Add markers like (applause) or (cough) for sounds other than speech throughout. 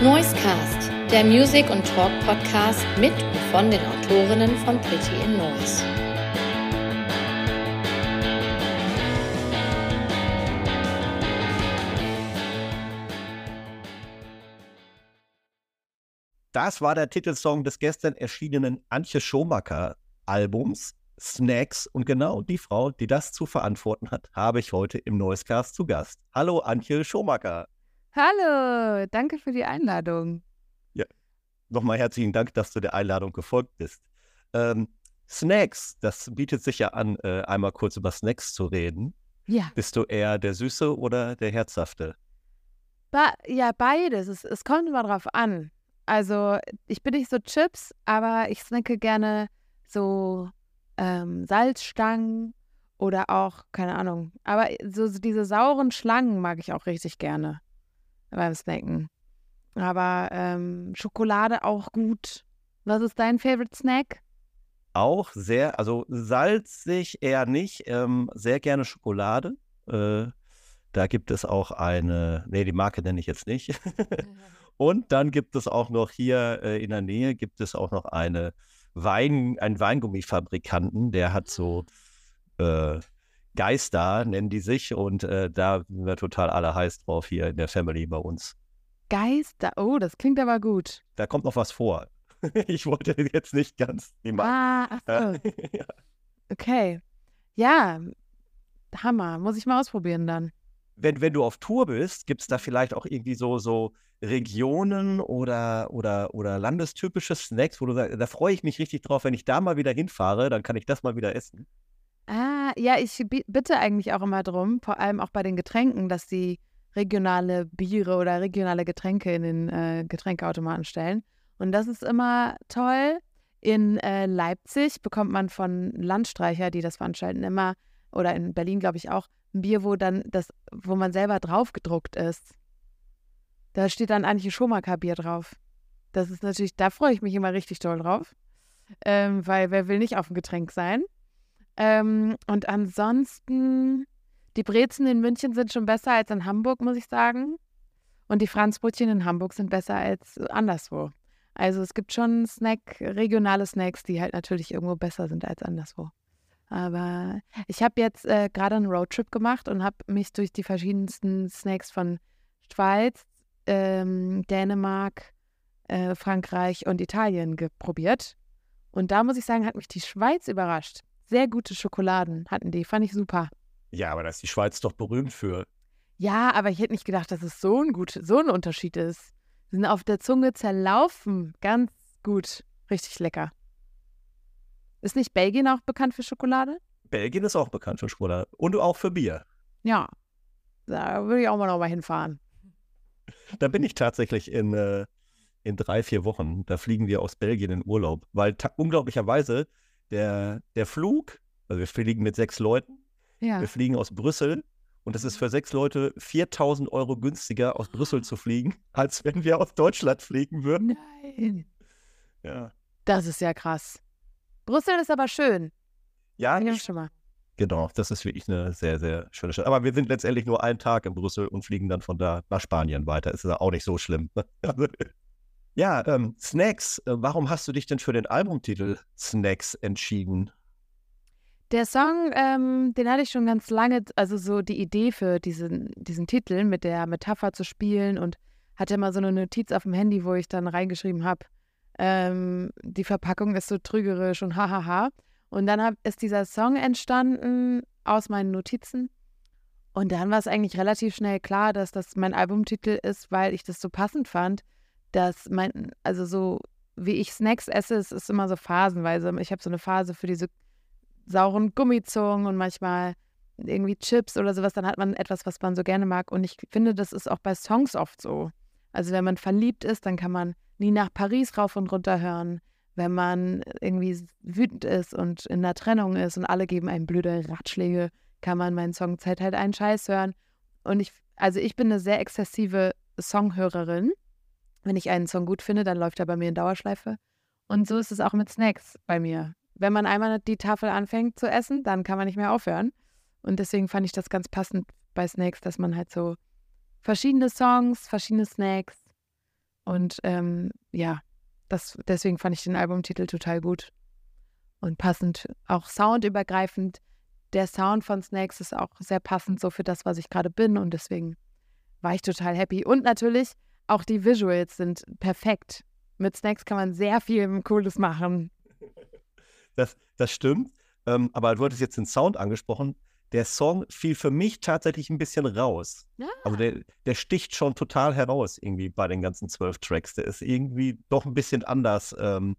Noisecast, der Music- und Talk-Podcast mit und von den Autorinnen von Pretty in Noise. Das war der Titelsong des gestern erschienenen Antje Schomacker Albums Snacks und genau die Frau, die das zu verantworten hat, habe ich heute im Noisecast zu Gast. Hallo Antje Schomacker. Hallo, danke für die Einladung. Ja, nochmal herzlichen Dank, dass du der Einladung gefolgt bist. Ähm, Snacks, das bietet sich ja an, äh, einmal kurz über Snacks zu reden. Ja. Bist du eher der Süße oder der Herzhafte? Ba ja, beides. Es, es kommt immer drauf an. Also, ich bin nicht so Chips, aber ich snacke gerne so ähm, Salzstangen oder auch, keine Ahnung. Aber so, so diese sauren Schlangen mag ich auch richtig gerne beim Snacken. Aber ähm, Schokolade auch gut. Was ist dein Favorite Snack? Auch sehr, also salzig eher nicht, ähm, sehr gerne Schokolade. Äh, da gibt es auch eine, nee, die Marke nenne ich jetzt nicht. (laughs) Und dann gibt es auch noch hier äh, in der Nähe gibt es auch noch eine Wein, einen Weingummifabrikanten, der hat so äh, Geister, nennen die sich, und äh, da sind wir total alle heiß drauf hier in der Family bei uns. Geister, oh, das klingt aber gut. Da kommt noch was vor. (laughs) ich wollte jetzt nicht ganz Marke. Ah, ach so. ja. (laughs) Okay. Ja, Hammer. Muss ich mal ausprobieren dann. wenn, wenn du auf Tour bist, gibt es da vielleicht auch irgendwie so, so Regionen oder, oder, oder landestypische Snacks, wo du sagst, da freue ich mich richtig drauf, wenn ich da mal wieder hinfahre, dann kann ich das mal wieder essen. Ja, ich bi- bitte eigentlich auch immer drum, vor allem auch bei den Getränken, dass die regionale Biere oder regionale Getränke in den äh, Getränkeautomaten stellen. Und das ist immer toll. In äh, Leipzig bekommt man von Landstreicher, die das veranstalten, immer, oder in Berlin, glaube ich, auch, ein Bier, wo dann das, wo man selber drauf gedruckt ist. Da steht dann Antje Schomaker Bier drauf. Das ist natürlich, da freue ich mich immer richtig toll drauf. Ähm, weil wer will nicht auf dem Getränk sein? Ähm, und ansonsten, die Brezen in München sind schon besser als in Hamburg, muss ich sagen. Und die Franzbrötchen in Hamburg sind besser als anderswo. Also es gibt schon Snack, regionale Snacks, die halt natürlich irgendwo besser sind als anderswo. Aber ich habe jetzt äh, gerade einen Roadtrip gemacht und habe mich durch die verschiedensten Snacks von Schweiz, ähm, Dänemark, äh, Frankreich und Italien geprobiert. Und da muss ich sagen, hat mich die Schweiz überrascht. Sehr gute Schokoladen hatten die, fand ich super. Ja, aber da ist die Schweiz doch berühmt für. Ja, aber ich hätte nicht gedacht, dass es so ein, gut, so ein Unterschied ist. Sie sind auf der Zunge zerlaufen. Ganz gut. Richtig lecker. Ist nicht Belgien auch bekannt für Schokolade? Belgien ist auch bekannt für Schokolade und auch für Bier. Ja. Da würde ich auch mal noch mal hinfahren. Da bin ich tatsächlich in, äh, in drei, vier Wochen. Da fliegen wir aus Belgien in Urlaub, weil unglaublicherweise der, der Flug, also wir fliegen mit sechs Leuten, Ja. wir fliegen aus Brüssel und es ist für sechs Leute 4000 Euro günstiger aus Brüssel zu fliegen, (laughs) als wenn wir aus Deutschland fliegen würden. Nein. Ja, Das ist ja krass. Brüssel ist aber schön. ja ich, schon mal. genau, das ist wirklich eine sehr, sehr schöne Stadt. Aber wir sind letztendlich nur einen Tag in Brüssel und fliegen dann von da nach Spanien weiter. Ist ja auch nicht so schlimm. (laughs) Ja, ähm, Snacks. Äh, Warum hast du dich denn für den Albumtitel Snacks entschieden? Der Song, ähm, den hatte ich schon ganz lange, also so die Idee für diesen, diesen Titel mit der Metapher zu spielen und hatte immer so eine Notiz auf dem Handy, wo ich dann reingeschrieben habe, ähm, die Verpackung ist so trügerisch und hahaha. Und dann hab, ist dieser Song entstanden aus meinen Notizen. Und dann war es eigentlich relativ schnell klar, dass das mein Albumtitel ist, weil ich das so passend fand, dass mein, also so wie ich Snacks esse, es ist immer so phasenweise. Ich habe so eine Phase für diese sauren Gummizungen und manchmal irgendwie Chips oder sowas, dann hat man etwas, was man so gerne mag. Und ich finde, das ist auch bei Songs oft so. Also wenn man verliebt ist, dann kann man nie nach Paris rauf und runter hören. Wenn man irgendwie wütend ist und in einer Trennung ist und alle geben einem blöde Ratschläge, kann man meinen Song Zeit halt einen Scheiß hören. Und ich, also ich bin eine sehr exzessive Songhörerin. Wenn ich einen Song gut finde, dann läuft er bei mir in Dauerschleife. Und so ist es auch mit Snacks bei mir. Wenn man einmal die Tafel anfängt zu essen, dann kann man nicht mehr aufhören. Und deswegen fand ich das ganz passend bei Snacks, dass man halt so verschiedene Songs, verschiedene Snacks Und ähm, ja, das, deswegen fand ich den Albumtitel total gut und passend, auch soundübergreifend. Der Sound von Snakes ist auch sehr passend so für das, was ich gerade bin und deswegen war ich total happy. Und natürlich auch die Visuals sind perfekt. Mit Snakes kann man sehr viel Cooles machen. Das, das stimmt. Ähm, aber du hattest jetzt den Sound angesprochen. Der Song fiel für mich tatsächlich ein bisschen raus. Ja. Also der, der sticht schon total heraus irgendwie bei den ganzen zwölf Tracks. Der ist irgendwie doch ein bisschen anders, ähm,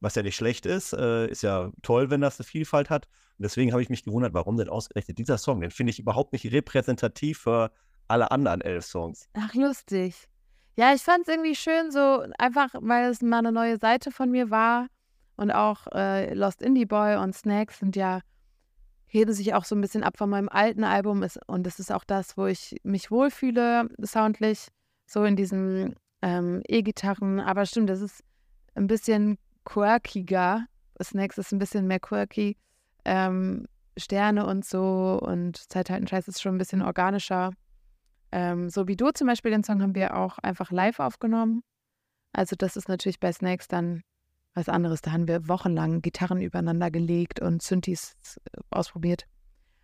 was ja nicht schlecht ist. Äh, ist ja toll, wenn das eine Vielfalt hat. Und deswegen habe ich mich gewundert, warum denn ausgerechnet dieser Song? Den finde ich überhaupt nicht repräsentativ für alle anderen elf Songs. Ach, lustig. Ja, ich fand es irgendwie schön, so einfach, weil es mal eine neue Seite von mir war. Und auch äh, Lost Indie Boy und Snacks sind ja, heben sich auch so ein bisschen ab von meinem alten Album. Ist, und das ist auch das, wo ich mich wohlfühle, soundlich, so in diesen ähm, E-Gitarren. Aber stimmt, das ist ein bisschen quirkiger. Snacks ist ein bisschen mehr quirky. Ähm, Sterne und so und Zeit halten Scheiß ist schon ein bisschen organischer. Ähm, so wie du zum Beispiel, den Song haben wir auch einfach live aufgenommen. Also das ist natürlich bei Snakes dann was anderes. Da haben wir wochenlang Gitarren übereinander gelegt und Synthes äh, ausprobiert.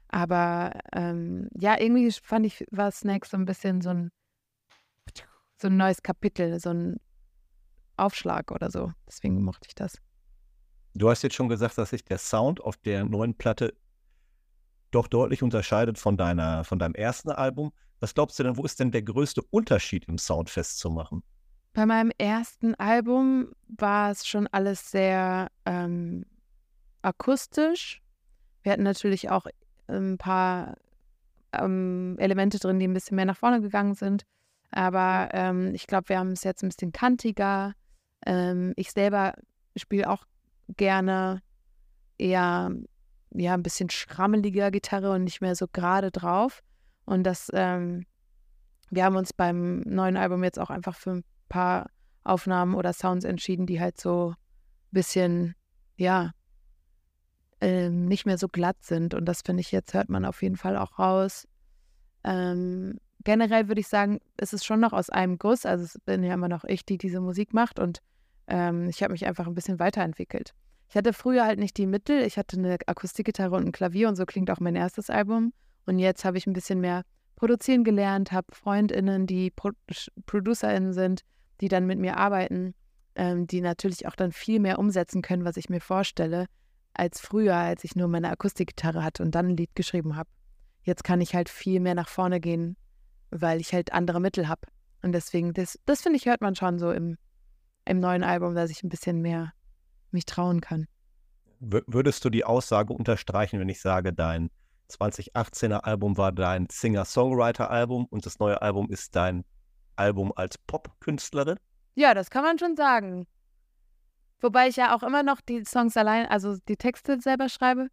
Aber ähm, ja, irgendwie fand ich, war Snakes so ein bisschen so ein, so ein neues Kapitel, so ein Aufschlag oder so. Deswegen mochte ich das. Du hast jetzt schon gesagt, dass sich der Sound auf der neuen Platte doch deutlich unterscheidet von, deiner, von deinem ersten Album. Was glaubst du denn, wo ist denn der größte Unterschied im Sound festzumachen? Bei meinem ersten Album war es schon alles sehr ähm, akustisch. Wir hatten natürlich auch ein paar ähm, Elemente drin, die ein bisschen mehr nach vorne gegangen sind. Aber ähm, ich glaube, wir haben es jetzt ein bisschen kantiger. Ähm, ich selber spiele auch gerne eher ja, ein bisschen schrammeliger Gitarre und nicht mehr so gerade drauf. Und das, ähm, wir haben uns beim neuen Album jetzt auch einfach für ein paar Aufnahmen oder Sounds entschieden, die halt so ein bisschen, ja, ähm, nicht mehr so glatt sind. Und das finde ich jetzt, hört man auf jeden Fall auch raus. Ähm, generell würde ich sagen, es ist schon noch aus einem Guss. Also es bin ja immer noch ich, die diese Musik macht. Und ähm, ich habe mich einfach ein bisschen weiterentwickelt. Ich hatte früher halt nicht die Mittel. Ich hatte eine Akustikgitarre und ein Klavier und so klingt auch mein erstes Album. Und jetzt habe ich ein bisschen mehr produzieren gelernt, habe FreundInnen, die Pro ProducerInnen sind, die dann mit mir arbeiten, ähm, die natürlich auch dann viel mehr umsetzen können, was ich mir vorstelle, als früher, als ich nur meine Akustikgitarre hatte und dann ein Lied geschrieben habe. Jetzt kann ich halt viel mehr nach vorne gehen, weil ich halt andere Mittel habe. Und deswegen, das, das finde ich, hört man schon so im, im neuen Album, dass ich ein bisschen mehr mich trauen kann. Würdest du die Aussage unterstreichen, wenn ich sage, dein 2018er Album war dein Singer-Songwriter-Album und das neue Album ist dein Album als Pop-Künstlerin? Ja, das kann man schon sagen. Wobei ich ja auch immer noch die Songs allein, also die Texte selber schreibe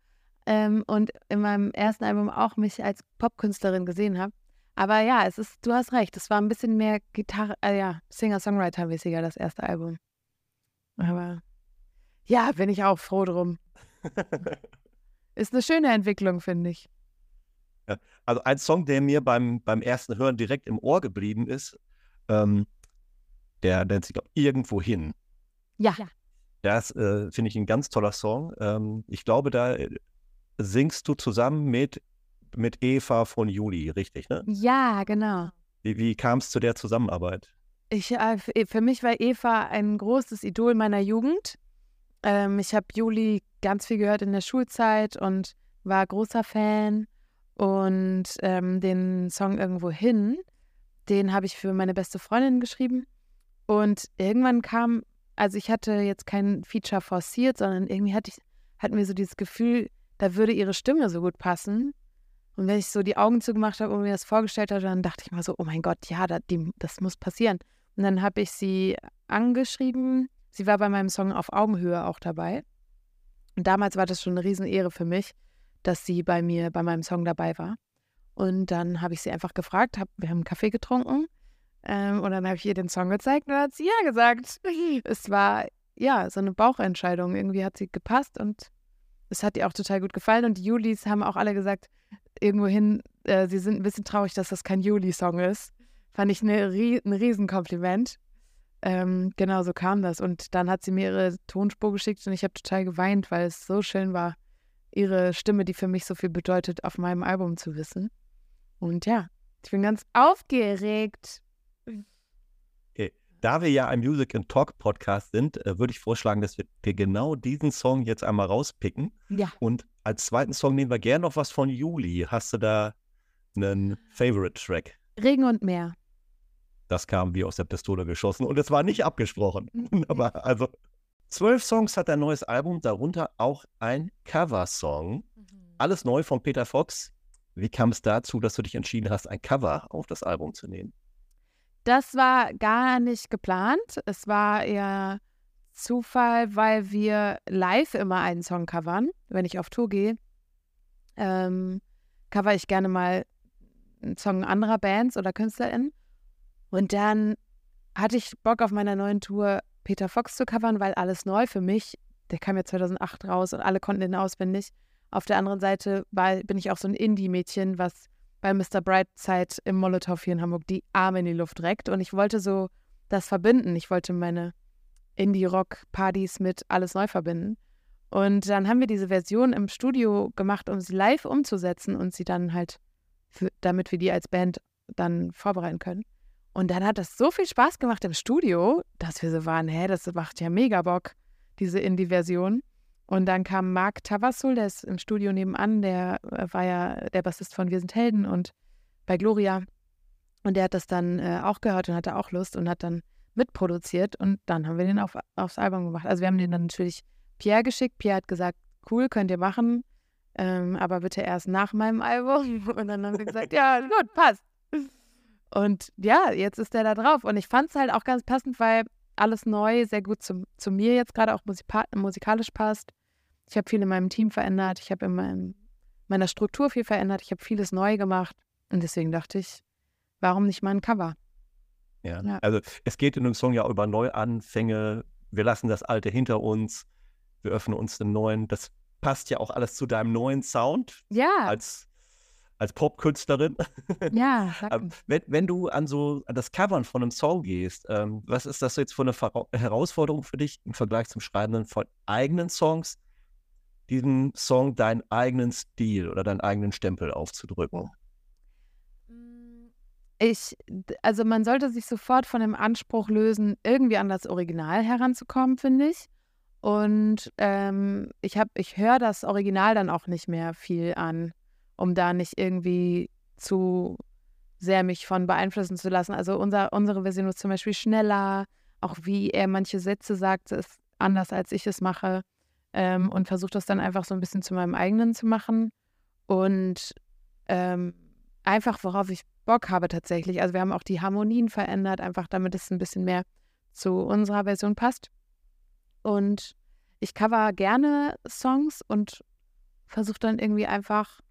ähm, und in meinem ersten Album auch mich als Popkünstlerin gesehen habe. Aber ja, es ist, du hast recht, es war ein bisschen mehr Gitarre, äh, ja, Singer-Songwriter-mäßiger, das erste Album. Aber ja, bin ich auch froh drum. (laughs) Ist eine schöne Entwicklung, finde ich. Ja, also ein Song, der mir beim, beim ersten Hören direkt im Ohr geblieben ist, ähm, der nennt sich Irgendwo hin. Ja. Das äh, finde ich ein ganz toller Song. Ähm, ich glaube, da äh, singst du zusammen mit, mit Eva von Juli, richtig, ne? Ja, genau. Wie, wie kam es zu der Zusammenarbeit? Ich, äh, für mich war Eva ein großes Idol meiner Jugend. Ähm, ich habe Juli ganz viel gehört in der Schulzeit und war großer Fan. Und ähm, den Song Irgendwo hin, den habe ich für meine beste Freundin geschrieben. Und irgendwann kam, also ich hatte jetzt kein Feature forciert, sondern irgendwie hatte ich, hatten wir so dieses Gefühl, da würde ihre Stimme so gut passen. Und wenn ich so die Augen zugemacht habe und mir das vorgestellt habe, dann dachte ich mal so, oh mein Gott, ja, das, das muss passieren. Und dann habe ich sie angeschrieben Sie war bei meinem Song auf Augenhöhe auch dabei. Und damals war das schon eine Riesenehre für mich, dass sie bei mir bei meinem Song dabei war. Und dann habe ich sie einfach gefragt, hab, wir haben einen Kaffee getrunken ähm, und dann habe ich ihr den Song gezeigt und dann hat sie ja gesagt. (laughs) Es war ja so eine Bauchentscheidung. Irgendwie hat sie gepasst und es hat ihr auch total gut gefallen. Und die Julis haben auch alle gesagt, irgendwohin, äh, sie sind ein bisschen traurig, dass das kein Juli-Song ist. Fand ich eine, ein Riesenkompliment. Ähm, genau so kam das. Und dann hat sie mir ihre Tonspur geschickt und ich habe total geweint, weil es so schön war, ihre Stimme, die für mich so viel bedeutet, auf meinem Album zu wissen. Und ja, ich bin ganz aufgeregt. Okay. Da wir ja ein Music and Talk Podcast sind, äh, würde ich vorschlagen, dass wir, wir genau diesen Song jetzt einmal rauspicken. Ja. Und als zweiten Song nehmen wir gerne noch was von Juli. Hast du da einen Favorite Track? Regen und Meer. Das kam wie aus der Pistole geschossen und es war nicht abgesprochen. Mhm. (laughs) Wunderbar. Also zwölf Songs hat ein neues Album, darunter auch ein Coversong. Alles neu von Peter Fox. Wie kam es dazu, dass du dich entschieden hast, ein Cover auf das Album zu nehmen? Das war gar nicht geplant. Es war eher Zufall, weil wir live immer einen Song covern. Wenn ich auf Tour gehe, ähm, cover ich gerne mal einen Song anderer Bands oder KünstlerInnen. Und dann hatte ich Bock auf meiner neuen Tour Peter Fox zu covern, weil alles neu für mich. Der kam ja 2008 raus und alle konnten ihn auswendig. Auf der anderen Seite war, bin ich auch so ein Indie-Mädchen, was bei Mr. Brightside im Molotow hier in Hamburg die Arme in die Luft reckt. Und ich wollte so das verbinden. Ich wollte meine Indie-Rock-Partys mit alles neu verbinden. Und dann haben wir diese Version im Studio gemacht, um sie live umzusetzen und sie dann halt, für, damit wir die als Band dann vorbereiten können. Und dann hat das so viel Spaß gemacht im Studio, dass wir so waren, hä, das macht ja mega Bock, diese Indie-Version. Und dann kam Marc Tavassul, der ist im Studio nebenan, der äh, war ja der Bassist von Wir sind Helden und bei Gloria. Und der hat das dann äh, auch gehört und hatte auch Lust und hat dann mitproduziert und dann haben wir den auf, aufs Album gemacht. Also wir haben den dann natürlich Pierre geschickt. Pierre hat gesagt, cool, könnt ihr machen, ähm, aber bitte erst nach meinem Album. (laughs) Und dann haben wir gesagt, ja, gut, passt. Und ja, jetzt ist der da drauf. Und ich fand es halt auch ganz passend, weil alles neu sehr gut zu, zu mir jetzt gerade auch musikalisch passt. Ich habe viel in meinem Team verändert. Ich habe in meinem, meiner Struktur viel verändert. Ich habe vieles neu gemacht. Und deswegen dachte ich, warum nicht mal ein Cover? Ja. ja. Also es geht in dem Song ja über Neuanfänge. Wir lassen das Alte hinter uns. Wir öffnen uns den neuen. Das passt ja auch alles zu deinem neuen Sound. Ja. Als als Popkünstlerin. (laughs) Ja. wenn, wenn du an so an das Covern von einem Song gehst, ähm, was ist das jetzt für eine Ver Herausforderung für dich im Vergleich zum Schreiben von eigenen Songs, diesen Song deinen eigenen Stil oder deinen eigenen Stempel aufzudrücken? Ich, also man sollte sich sofort von dem Anspruch lösen, irgendwie an das Original heranzukommen, finde ich. Und ähm, ich habe, ich höre das Original dann auch nicht mehr viel an um da nicht irgendwie zu sehr mich von beeinflussen zu lassen. Also unser, unsere Version ist zum Beispiel schneller, auch wie er manche Sätze sagt, ist anders, als ich es mache ähm, und versuche das dann einfach so ein bisschen zu meinem eigenen zu machen und ähm, einfach, worauf ich Bock habe tatsächlich. Also wir haben auch die Harmonien verändert, einfach damit es ein bisschen mehr zu unserer Version passt. Und ich cover gerne Songs und versuche dann irgendwie einfach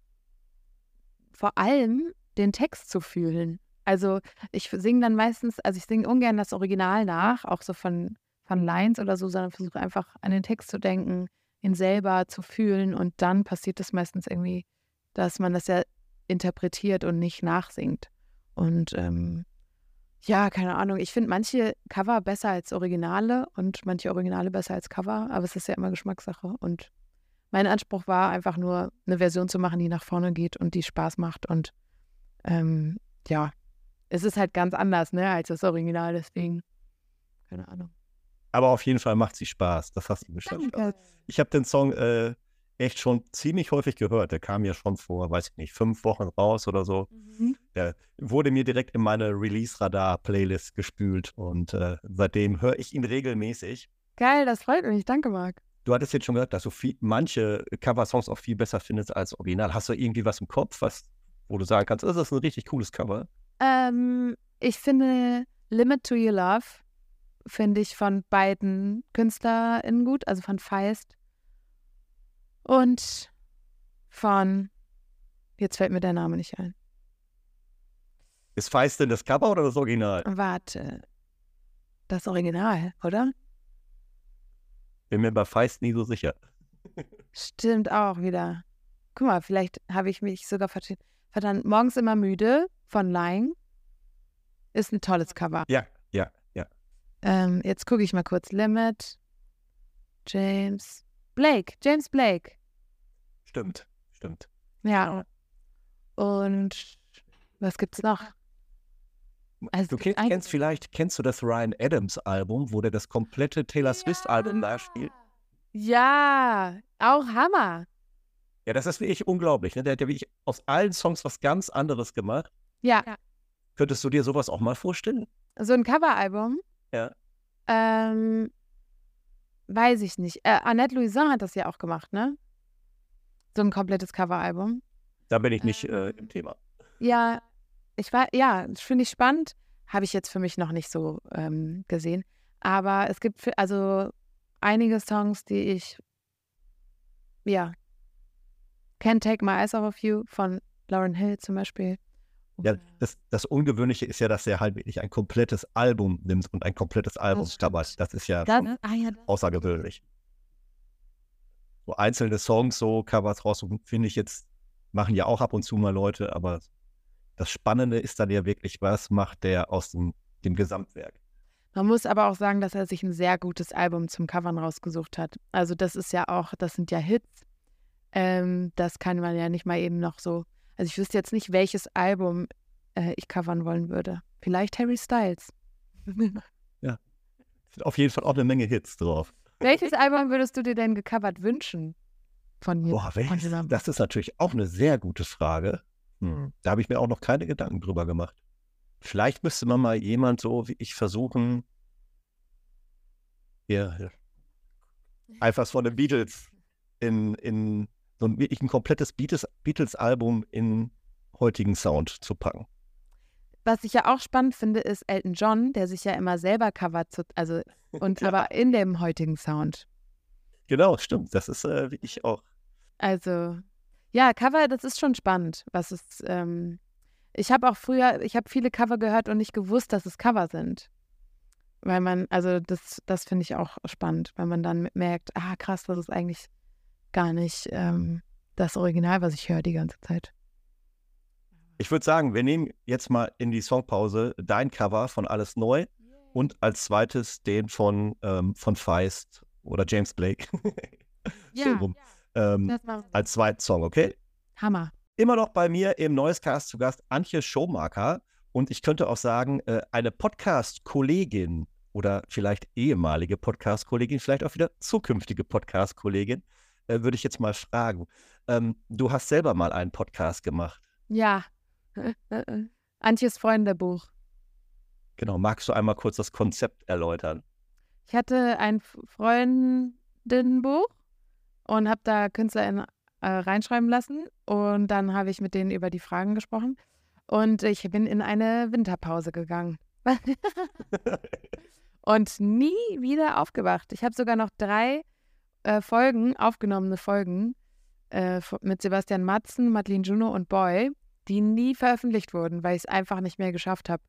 vor allem den Text zu fühlen. Also ich singe dann meistens, also ich singe ungern das Original nach, auch so von, von Lines oder so, sondern versuche einfach an den Text zu denken, ihn selber zu fühlen und dann passiert es meistens irgendwie, dass man das ja interpretiert und nicht nachsingt. Und ähm, ja, keine Ahnung, ich finde manche Cover besser als Originale und manche Originale besser als Cover, aber es ist ja immer Geschmackssache und mein Anspruch war einfach nur, eine Version zu machen, die nach vorne geht und die Spaß macht. Und ähm, ja, es ist halt ganz anders, ne, als das Original, deswegen, keine Ahnung. Aber auf jeden Fall macht sie Spaß, das hast du geschafft. Danke. Ich habe den Song äh, echt schon ziemlich häufig gehört. Der kam ja schon vor, weiß ich nicht, fünf Wochen raus oder so. Mhm. Der wurde mir direkt in meine Release-Radar-Playlist gespült und äh, seitdem höre ich ihn regelmäßig. Geil, das freut mich. Danke, Marc. Du hattest jetzt schon gesagt, dass du viel, manche Cover-Songs auch viel besser findest als Original. Hast du irgendwie was im Kopf, was, wo du sagen kannst, das ist ein richtig cooles Cover? Ähm, ich finde Limit to Your Love, finde ich von beiden KünstlerInnen gut, also von Feist und von, jetzt fällt mir der Name nicht ein. Ist Feist denn das Cover oder das Original? Warte, das Original, oder? Bin mir bei Feist nie so sicher. Stimmt auch wieder. Guck mal, vielleicht habe ich mich sogar verdammt. Morgens immer müde von Lying ist ein tolles Cover. Ja, ja, ja. Ähm, jetzt gucke ich mal kurz. Limit. James Blake. James Blake. Stimmt, stimmt. Ja. Und was gibt's noch? Also, du kennst, kennst vielleicht, kennst du das Ryan Adams Album, wo der das komplette Taylor Swift Album nachspielt? Ja, auch Hammer. Ja, das ist wirklich unglaublich. Ne? Der hat ja wirklich aus allen Songs was ganz anderes gemacht. Ja. Könntest du dir sowas auch mal vorstellen? So ein Coveralbum? Ja. Ähm, weiß ich nicht. Äh, Annette Louison hat das ja auch gemacht, ne? So ein komplettes Coveralbum. Da bin ich nicht äh, Ähm, im Thema. Ja, ich war, ja, finde ich spannend. Habe ich jetzt für mich noch nicht so ähm, gesehen. Aber es gibt für, also einige Songs, die ich, ja, Can't Take My Eyes Off of You von Lauren Hill zum Beispiel. Ja, das, das Ungewöhnliche ist ja, dass er halt wirklich ein komplettes Album nimmt und ein komplettes Album covert. Das ist ja Das, ah ja, das, außergewöhnlich. So einzelne Songs, so Covers raussuchen, finde ich jetzt, machen ja auch ab und zu mal Leute, aber das Spannende ist dann ja wirklich, was macht der aus dem, dem Gesamtwerk? Man muss aber auch sagen, dass er sich ein sehr gutes Album zum Covern rausgesucht hat. Also das ist ja auch, das sind ja Hits. Ähm, das kann man ja nicht mal eben noch so. Also ich wüsste jetzt nicht, welches Album äh, ich covern wollen würde. Vielleicht Harry Styles. (laughs) Sind auf jeden Fall auch eine Menge Hits drauf. welches Album würdest du dir denn gecovert wünschen? Von mir. Boah, welches? Das ist natürlich auch eine sehr gute Frage. Hm. Da habe ich mir auch noch keine Gedanken drüber gemacht. Vielleicht müsste man mal jemand so wie ich versuchen, hier, (laughs) einfach von den Beatles in, in so ein wirklich ein komplettes Beatles- Beatles-Album in heutigen Sound zu packen. Was ich ja auch spannend finde, ist Elton John, der sich ja immer selber covert, zu, also und (laughs) Ja. aber in dem heutigen Sound. Genau, stimmt. Das ist äh, wirklich auch. Also, ja, Cover, das ist schon spannend. Was ist, ähm, ich habe auch früher, ich habe viele Cover gehört und nicht gewusst, dass es Cover sind. Weil man, also das, das finde ich auch spannend, weil man dann merkt, ah krass, das ist eigentlich gar nicht ähm, das Original, was ich höre die ganze Zeit. Ich würde sagen, wir nehmen jetzt mal in die Songpause dein Cover von Alles Neu und als zweites den von, ähm, von Feist oder James Blake. (laughs) so rum. Ähm, als zweiten Song, okay? Hammer. Immer noch bei mir im Neuescast zu Gast Antje Schomaker und ich könnte auch sagen, äh, eine Podcast-Kollegin oder vielleicht ehemalige Podcast-Kollegin, vielleicht auch wieder zukünftige Podcast-Kollegin, äh, würde ich jetzt mal fragen. Ähm, du hast selber mal einen Podcast gemacht. Ja. (laughs) Antjes Freundebuch. Genau, magst du einmal kurz das Konzept erläutern? Ich hatte ein Freundinnenbuch und habe da KünstlerInnen äh, reinschreiben lassen. Und dann habe ich mit denen über die Fragen gesprochen. Und ich bin in eine Winterpause gegangen. (laughs) (laughs) und nie wieder aufgewacht. Ich habe sogar noch drei äh, Folgen, aufgenommene Folgen, äh, mit Sebastian Matzen, Madeline Juno und Boy, die nie veröffentlicht wurden, weil ich es einfach nicht mehr geschafft habe.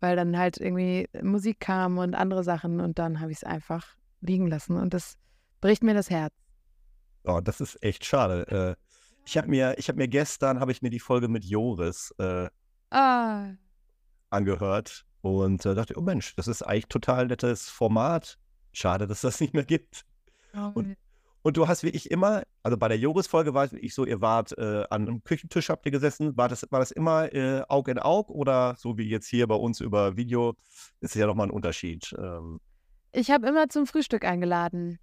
Weil dann halt irgendwie Musik kam und andere Sachen und dann habe ich es einfach liegen lassen. Und das bricht mir das Herz. Oh, das ist echt schade. Äh, ich habe mir, ich habe mir gestern, habe ich mir die Folge mit Joris äh, Ah, angehört und äh, dachte, oh Mensch, das ist eigentlich total nettes Format. Schade, dass das nicht mehr gibt. Und- Und du hast wirklich immer, also bei der Joris-Folge war es wirklich so, ihr wart äh, an einem Küchentisch, habt ihr gesessen. War das, war das immer äh, Aug in Aug oder so wie jetzt hier bei uns über Video? Ist ja nochmal ein Unterschied. Ähm, ich habe immer zum Frühstück eingeladen.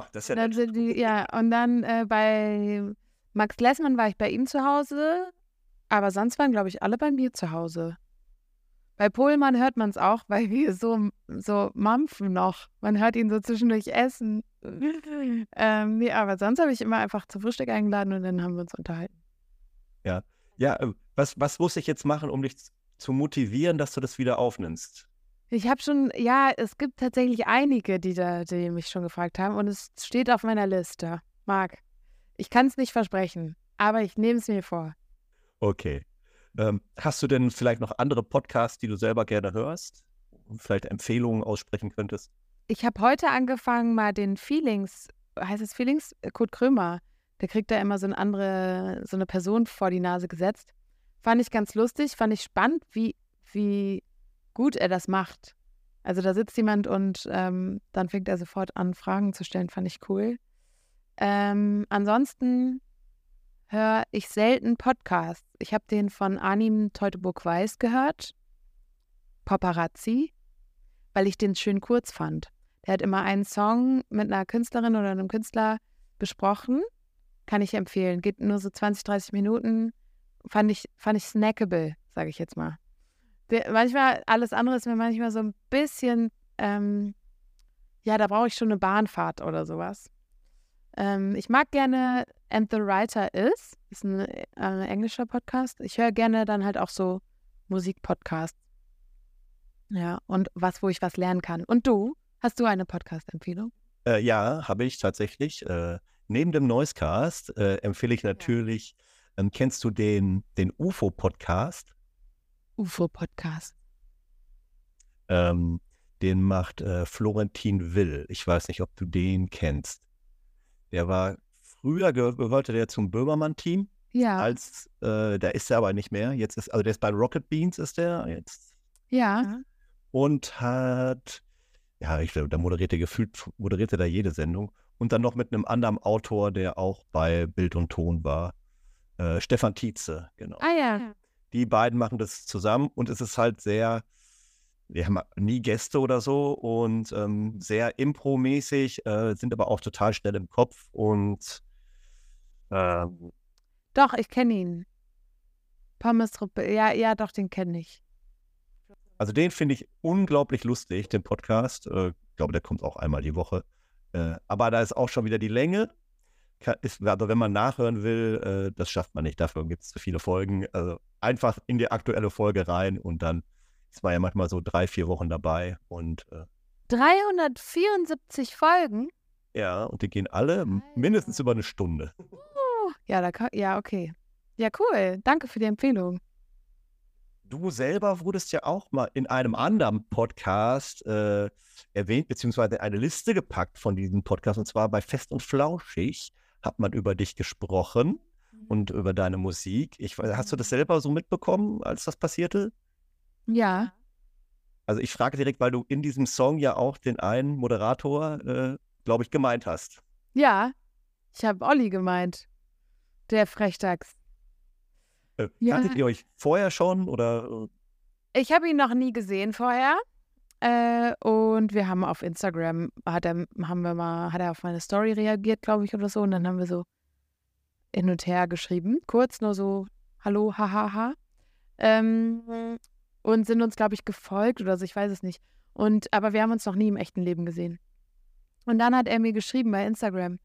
Ach, das ist ja dann sind die, ja, und dann äh, bei Max Lessmann war ich bei ihm zu Hause, aber sonst waren, glaube ich, alle bei mir zu Hause. Bei Pohlmann hört man es auch, weil wir so, so mampfen noch. Man hört ihn so zwischendurch essen. (laughs) ähm, nee, aber sonst habe ich immer einfach zum Frühstück eingeladen und dann haben wir uns unterhalten. Ja, äh, was, was muss ich jetzt machen, um dich zu motivieren, dass du das wieder aufnimmst? Ich habe schon, ja, es gibt tatsächlich einige, die, da, die mich schon gefragt haben und es steht auf meiner Liste. Marc, ich kann es nicht versprechen, aber ich nehme es mir vor. Okay. Ähm, hast du denn vielleicht noch andere Podcasts, die du selber gerne hörst? Und vielleicht Empfehlungen aussprechen könntest? Ich habe heute angefangen, mal den Feelings, heißt es Feelings? Kurt Krömer, der kriegt da immer so eine andere, so eine Person vor die Nase gesetzt. Fand ich ganz lustig, fand ich spannend, wie, wie gut er das macht. Also da sitzt jemand und ähm, dann fängt er sofort an, Fragen zu stellen, fand ich cool. Ähm, ansonsten höre ich selten Podcasts. Ich habe den von Arnim Teutoburg-Weiß gehört, Paparazzi, weil ich den schön kurz fand. Der hat immer einen Song mit einer Künstlerin oder einem Künstler besprochen. Kann ich empfehlen. Geht nur so 20, 30 Minuten. Fand ich, fand ich snackable, sage ich jetzt mal. Manchmal, alles andere ist mir manchmal so ein bisschen, ähm, ja, da brauche ich schon eine Bahnfahrt oder sowas. Ähm, ich mag gerne And the Writer Is, ist ein äh, englischer Podcast. Ich höre gerne dann halt auch so Musikpodcasts. Ja, und was, wo ich was lernen kann. Und du? Hast du eine Podcast-Empfehlung? Äh, ja, habe ich tatsächlich. Äh, neben dem Noisecast äh, empfehle ich natürlich, ja. ähm, kennst du den, den UFO-Podcast? UFO-Podcast. Ähm, den macht äh, Florentin Will. Ich weiß nicht, ob du den kennst. Der war früher gehörte der zum Böhmermann-Team. Ja. Als äh, da ist er aber nicht mehr. Jetzt ist also der ist bei Rocket Beans ist der jetzt. Ja. Und hat ja, ich glaube, da moderierte gefühlt moderierte da jede Sendung und dann noch mit einem anderen Autor, der auch bei Bild und Ton war. Äh, Stefan Tietze, genau. Ah ja. Die beiden machen das zusammen und es ist halt sehr, wir haben nie Gäste oder so und ähm, sehr impro-mäßig, äh, sind aber auch total schnell im Kopf und ähm, Doch, ich kenne ihn. Pommes ja, ja, doch, den kenne ich. Also den finde ich unglaublich lustig, den Podcast. Äh, ich glaube, der kommt auch einmal die Woche. Äh, aber da ist auch schon wieder die Länge. Ist, also wenn man nachhören will, äh, das schafft man nicht. Dafür gibt es zu viele Folgen. Also einfach in die aktuelle Folge rein und dann ist man ja manchmal so drei, vier Wochen dabei. Und, 374 Folgen? Ja, und die gehen alle mindestens über eine Stunde. ja, da kann, ja, okay. Ja, cool. Danke für die Empfehlung. Du selber wurdest ja auch mal in einem anderen Podcast äh, erwähnt, beziehungsweise eine Liste gepackt von diesem Podcast. Und zwar bei Fest und Flauschig hat man über dich gesprochen mhm. und über deine Musik. Ich, hast du das mhm. selber so mitbekommen, als das passierte? Ja. Also ich frage direkt, weil du in diesem Song ja auch den einen Moderator, äh, glaube ich, gemeint hast. Ja, ich habe Olli gemeint. Der Frechdachs. Äh, ja. Kanntet ihr euch vorher schon oder? Ich habe ihn noch nie gesehen vorher. Äh, und wir haben auf Instagram, hat er, haben wir mal, hat er auf meine Story reagiert, glaube ich, oder so. Und dann haben wir so hin und her geschrieben. Kurz nur so, hallo, hahaha. Ha, ha. Ähm, und sind uns, glaube ich, gefolgt oder so, ich weiß es nicht. Und, aber wir haben uns noch nie im echten Leben gesehen. Und dann hat er mir geschrieben bei Instagram,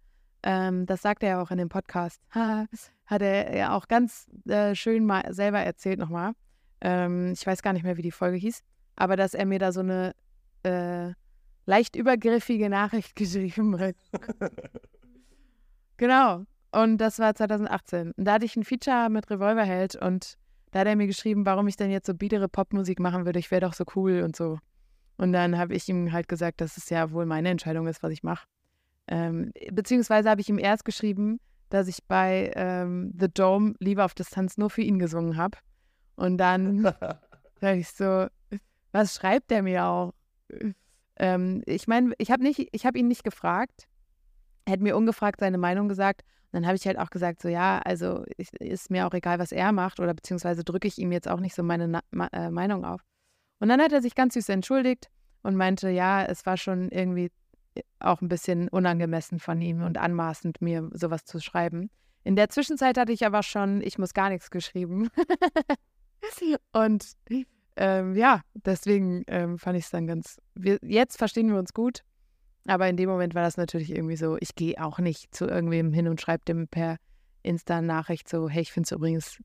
ähm, das sagt er ja auch in dem Podcast, (laughs) hat er ja auch ganz äh, schön mal selber erzählt nochmal. Ähm, ich weiß gar nicht mehr, wie die Folge hieß, aber dass er mir da so eine äh, leicht übergriffige Nachricht (laughs) geschrieben hat. genau. Und das war 2018. Und da hatte ich ein Feature mit Revolverheld und da hat er mir geschrieben, warum ich denn jetzt so biedere Popmusik machen würde. Ich wäre doch so cool und so. Und dann habe ich ihm halt gesagt, dass es ja wohl meine Entscheidung ist, was ich mache. Ähm, beziehungsweise habe ich ihm erst geschrieben, dass ich bei ähm, The Dome Liebe auf Distanz nur für ihn gesungen habe. Und dann (laughs) sage ich so, was schreibt der mir auch? Ähm, ich meine, ich habe hab ihn nicht gefragt. Er hat mir ungefragt seine Meinung gesagt. Und dann habe ich halt auch gesagt, so ja, also ich, ist mir auch egal, was er macht. Oder beziehungsweise drücke ich ihm jetzt auch nicht so meine Na Ma äh, Meinung auf. Und dann hat er sich ganz süß entschuldigt und meinte, ja, es war schon irgendwie auch ein bisschen unangemessen von ihm und anmaßend, mir sowas zu schreiben. In der Zwischenzeit hatte ich aber schon, ich muss gar nichts geschrieben. (laughs) und ähm, ja, deswegen ähm, fand ich es dann ganz. Wir, jetzt verstehen wir uns gut, aber in dem Moment war das natürlich irgendwie so, ich gehe auch nicht zu irgendwem hin und schreibe dem per Insta-Nachricht so, hey, ich finde es übrigens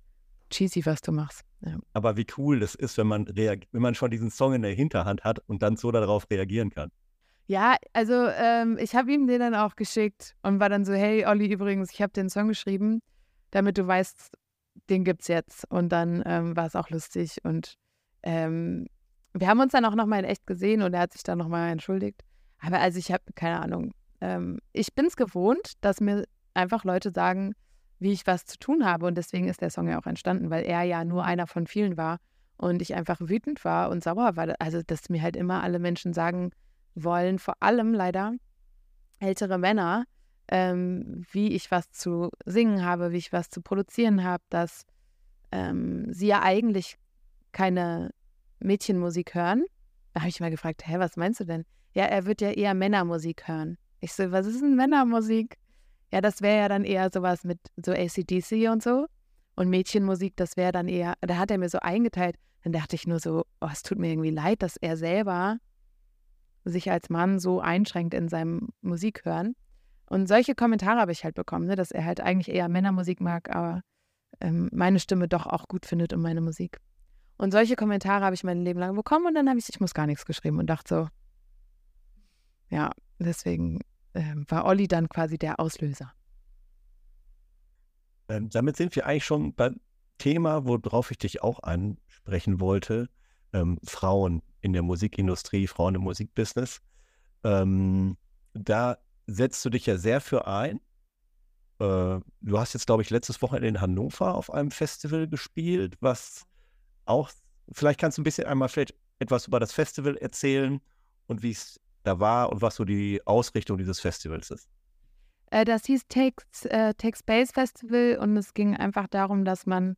cheesy, was du machst. Ja. Aber wie cool das ist, wenn man, wenn man schon diesen Song in der Hinterhand hat und dann so darauf reagieren kann. Ja, also ähm, ich habe ihm den dann auch geschickt und war dann so, hey Olli, übrigens, ich habe den Song geschrieben, damit du weißt, den gibt's jetzt. Und dann ähm, war es auch lustig und ähm, wir haben uns dann auch nochmal in echt gesehen und er hat sich dann nochmal entschuldigt. Aber also ich habe keine Ahnung. Ähm, ich bin es gewohnt, dass mir einfach Leute sagen, wie ich was zu tun habe und deswegen ist der Song ja auch entstanden, weil er ja nur einer von vielen war und ich einfach wütend war und sauer war. Also, dass mir halt immer alle Menschen sagen wollen, vor allem leider ältere Männer, ähm, wie ich was zu singen habe, wie ich was zu produzieren habe, dass ähm, sie ja eigentlich keine Mädchenmusik hören. Da habe ich mal gefragt, hä, was meinst du denn? Ja, er wird ja eher Männermusik hören. Ich so, was ist denn Männermusik? Ja, das wäre ja dann eher sowas mit so ACDC und so. Und Mädchenmusik, das wäre dann eher, da hat er mir so eingeteilt. Dann dachte ich nur so, oh, es tut mir irgendwie leid, dass er selber sich als Mann so einschränkt in seinem Musikhören. Und solche Kommentare habe ich halt bekommen, ne, dass er halt eigentlich eher Männermusik mag, aber ähm, meine Stimme doch auch gut findet und meine Musik. Und solche Kommentare habe ich mein Leben lang bekommen und dann habe ich, ich muss gar nichts geschrieben und dachte so, ja, deswegen äh, war Olli dann quasi der Auslöser. Ähm, damit sind wir eigentlich schon beim Thema, worauf ich dich auch ansprechen wollte. Ähm, Frauen in der Musikindustrie, Frauen im Musikbusiness. Ähm, da setzt du dich ja sehr für ein. Äh, du hast jetzt, glaube ich, letztes Wochenende in Hannover auf einem Festival gespielt, was auch, vielleicht kannst du ein bisschen einmal vielleicht etwas über das Festival erzählen und wie es da war und was so die Ausrichtung dieses Festivals ist. Äh, das hieß Take, äh, Take Space Festival und es ging einfach darum, dass man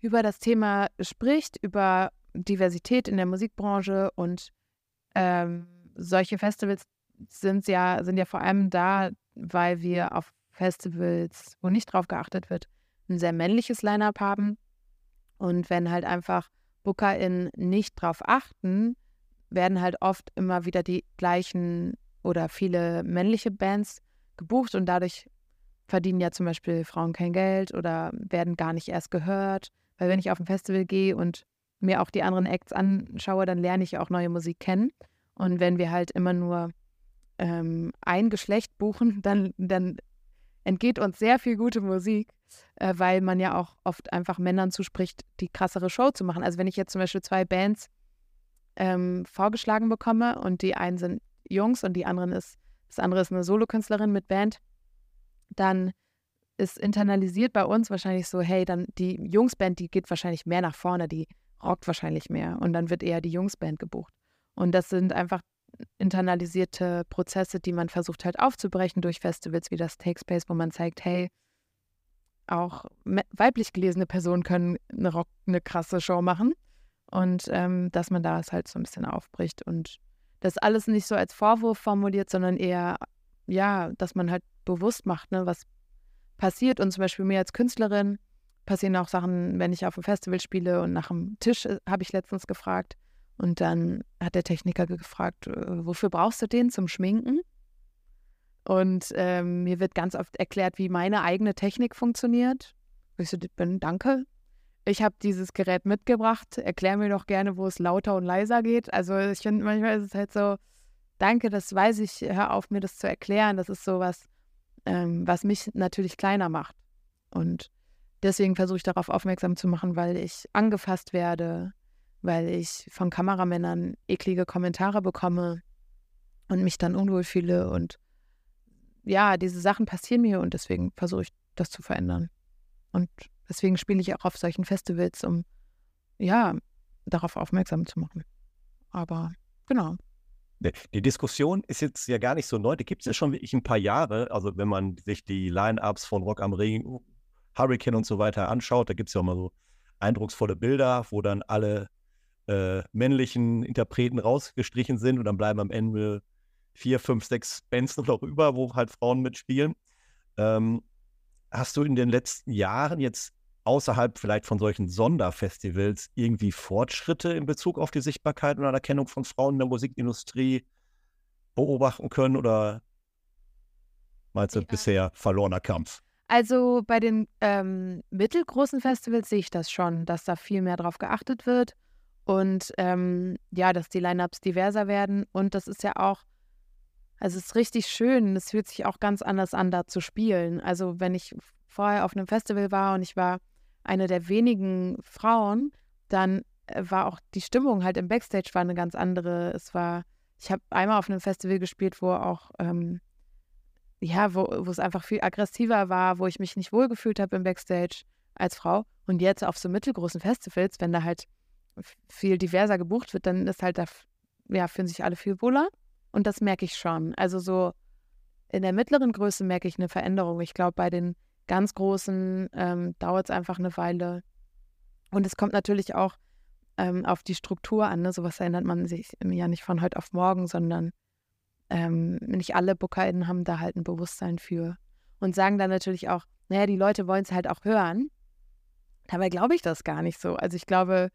über das Thema spricht, über Diversität in der Musikbranche und ähm, solche Festivals sind ja, sind ja vor allem da, weil wir auf Festivals, wo nicht drauf geachtet wird, ein sehr männliches Line-up haben. Und wenn halt einfach BookerInnen nicht drauf achten, werden halt oft immer wieder die gleichen oder viele männliche Bands gebucht und dadurch verdienen ja zum Beispiel Frauen kein Geld oder werden gar nicht erst gehört. Weil wenn ich auf ein Festival gehe und mir auch die anderen Acts anschaue, dann lerne ich auch neue Musik kennen. Und wenn wir halt immer nur ähm, ein Geschlecht buchen, dann, dann entgeht uns sehr viel gute Musik, äh, weil man ja auch oft einfach Männern zuspricht, die krassere Show zu machen. Also wenn ich jetzt zum Beispiel zwei Bands ähm, vorgeschlagen bekomme und die einen sind Jungs und die anderen ist das andere ist eine Solokünstlerin mit Band, dann ist internalisiert bei uns wahrscheinlich so, hey, dann die Jungsband, die geht wahrscheinlich mehr nach vorne, die rockt wahrscheinlich mehr und dann wird eher die Jungsband gebucht. Und das sind einfach internalisierte Prozesse, die man versucht halt aufzubrechen durch Festivals wie das Take Space, wo man zeigt, hey, auch weiblich gelesene Personen können eine, Rock, eine krasse Show machen und ähm, dass man da es halt so ein bisschen aufbricht und das alles nicht so als Vorwurf formuliert, sondern eher, ja, dass man halt bewusst macht, ne, was passiert. Und zum Beispiel mir als Künstlerin passieren auch Sachen, wenn ich auf einem Festival spiele und nach dem Tisch äh, habe ich letztens gefragt. Und dann hat der Techniker gefragt, äh, wofür brauchst du den zum Schminken? Und ähm, mir wird ganz oft erklärt, wie meine eigene Technik funktioniert. Ich so, bin, danke ich habe dieses Gerät mitgebracht, erklär mir doch gerne, wo es lauter und leiser geht. Also ich finde, manchmal ist es halt so, danke, das weiß ich, hör auf, mir das zu erklären. Das ist so was, ähm, was mich natürlich kleiner macht. Und deswegen versuche ich darauf aufmerksam zu machen, weil ich angefasst werde, weil ich von Kameramännern eklige Kommentare bekomme und mich dann unwohl fühle. Und ja, diese Sachen passieren mir und deswegen versuche ich das zu verändern. Und Deswegen spiele ich auch auf solchen Festivals, um ja, darauf aufmerksam zu machen. Aber genau. Die Diskussion ist jetzt ja gar nicht so neu, die gibt es ja schon wirklich ein paar Jahre. Also wenn man sich die Line-Ups von Rock am Ring, Hurricane und so weiter anschaut, da gibt es ja mal so eindrucksvolle Bilder, wo dann alle äh, männlichen Interpreten rausgestrichen sind und dann bleiben am Ende vier, fünf, sechs Bands noch über, wo halt Frauen mitspielen. Ähm, Hast du in den letzten Jahren jetzt außerhalb vielleicht von solchen Sonderfestivals irgendwie Fortschritte in Bezug auf die Sichtbarkeit und Anerkennung von Frauen in der Musikindustrie beobachten können oder meinst du ja. bisher verlorener Kampf? Also bei den ähm, mittelgroßen Festivals sehe ich das schon, dass da viel mehr drauf geachtet wird und ähm, ja, dass die Lineups diverser werden und das ist ja auch also es ist richtig schön. Es fühlt sich auch ganz anders an, da zu spielen. Also wenn ich vorher auf einem Festival war und ich war eine der wenigen Frauen, dann äh, war auch die Stimmung halt im Backstage war eine ganz andere. Es war, ich habe einmal auf einem Festival gespielt, wo auch, ähm, ja, wo, es einfach viel aggressiver war, wo ich mich nicht wohlgefühlt habe im Backstage als Frau. Und jetzt auf so mittelgroßen Festivals, wenn da halt viel diverser gebucht wird, dann ist halt da, ja, fühlen sich alle viel wohler. Und das merke ich schon. Also so in der mittleren Größe merke ich eine Veränderung. Ich glaube, bei den ganz großen ähm, dauert es einfach eine Weile. Und es kommt natürlich auch ähm, auf die Struktur an. Ne? Sowas erinnert man sich ja nicht von heute auf morgen, sondern ähm, nicht alle BookerInnen haben da halt ein Bewusstsein für und sagen dann natürlich auch, naja, die Leute wollen es halt auch hören. Dabei glaube ich das gar nicht so. Also ich glaube,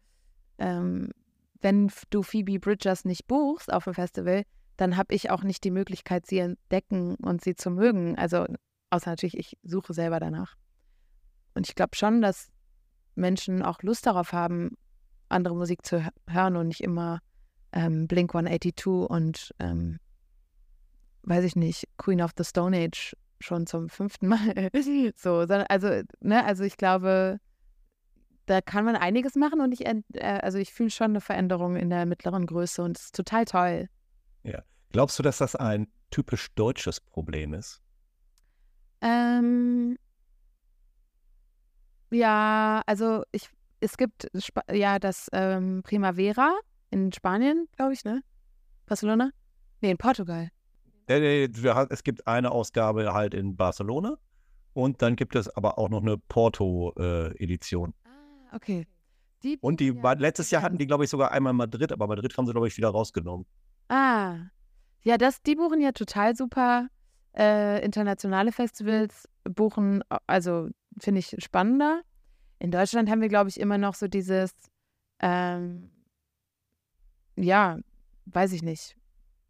ähm, wenn du Phoebe Bridgers nicht buchst auf dem Festival, dann habe ich auch nicht die Möglichkeit, sie entdecken und sie zu mögen. Also außer natürlich, ich suche selber danach. Und ich glaube schon, dass Menschen auch Lust darauf haben, andere Musik zu hören und nicht immer ähm, Blink 182 und ähm, weiß ich nicht, Queen of the Stone Age schon zum fünften Mal. (laughs) so, also, ne, also ich glaube, da kann man einiges machen und ich, äh, also ich fühle schon eine Veränderung in der mittleren Größe und es ist total toll. Ja. Glaubst du, dass das ein typisch deutsches Problem ist? Ähm, ja, also ich, es gibt ja das ähm, Primavera in Spanien, glaube ich, ne? Barcelona? Nee, in Portugal. Es gibt eine Ausgabe halt in Barcelona und dann gibt es aber auch noch eine Porto-Edition. Äh, ah, okay. Die und die ja letztes Jahr hatten die, glaube ich, sogar einmal Madrid, aber Madrid haben sie, glaube ich, wieder rausgenommen. Ah. Ja, das, die buchen ja total super. Äh, internationale Festivals buchen, also finde ich spannender. In Deutschland haben wir, glaube ich, immer noch so dieses, ähm, ja, weiß ich nicht.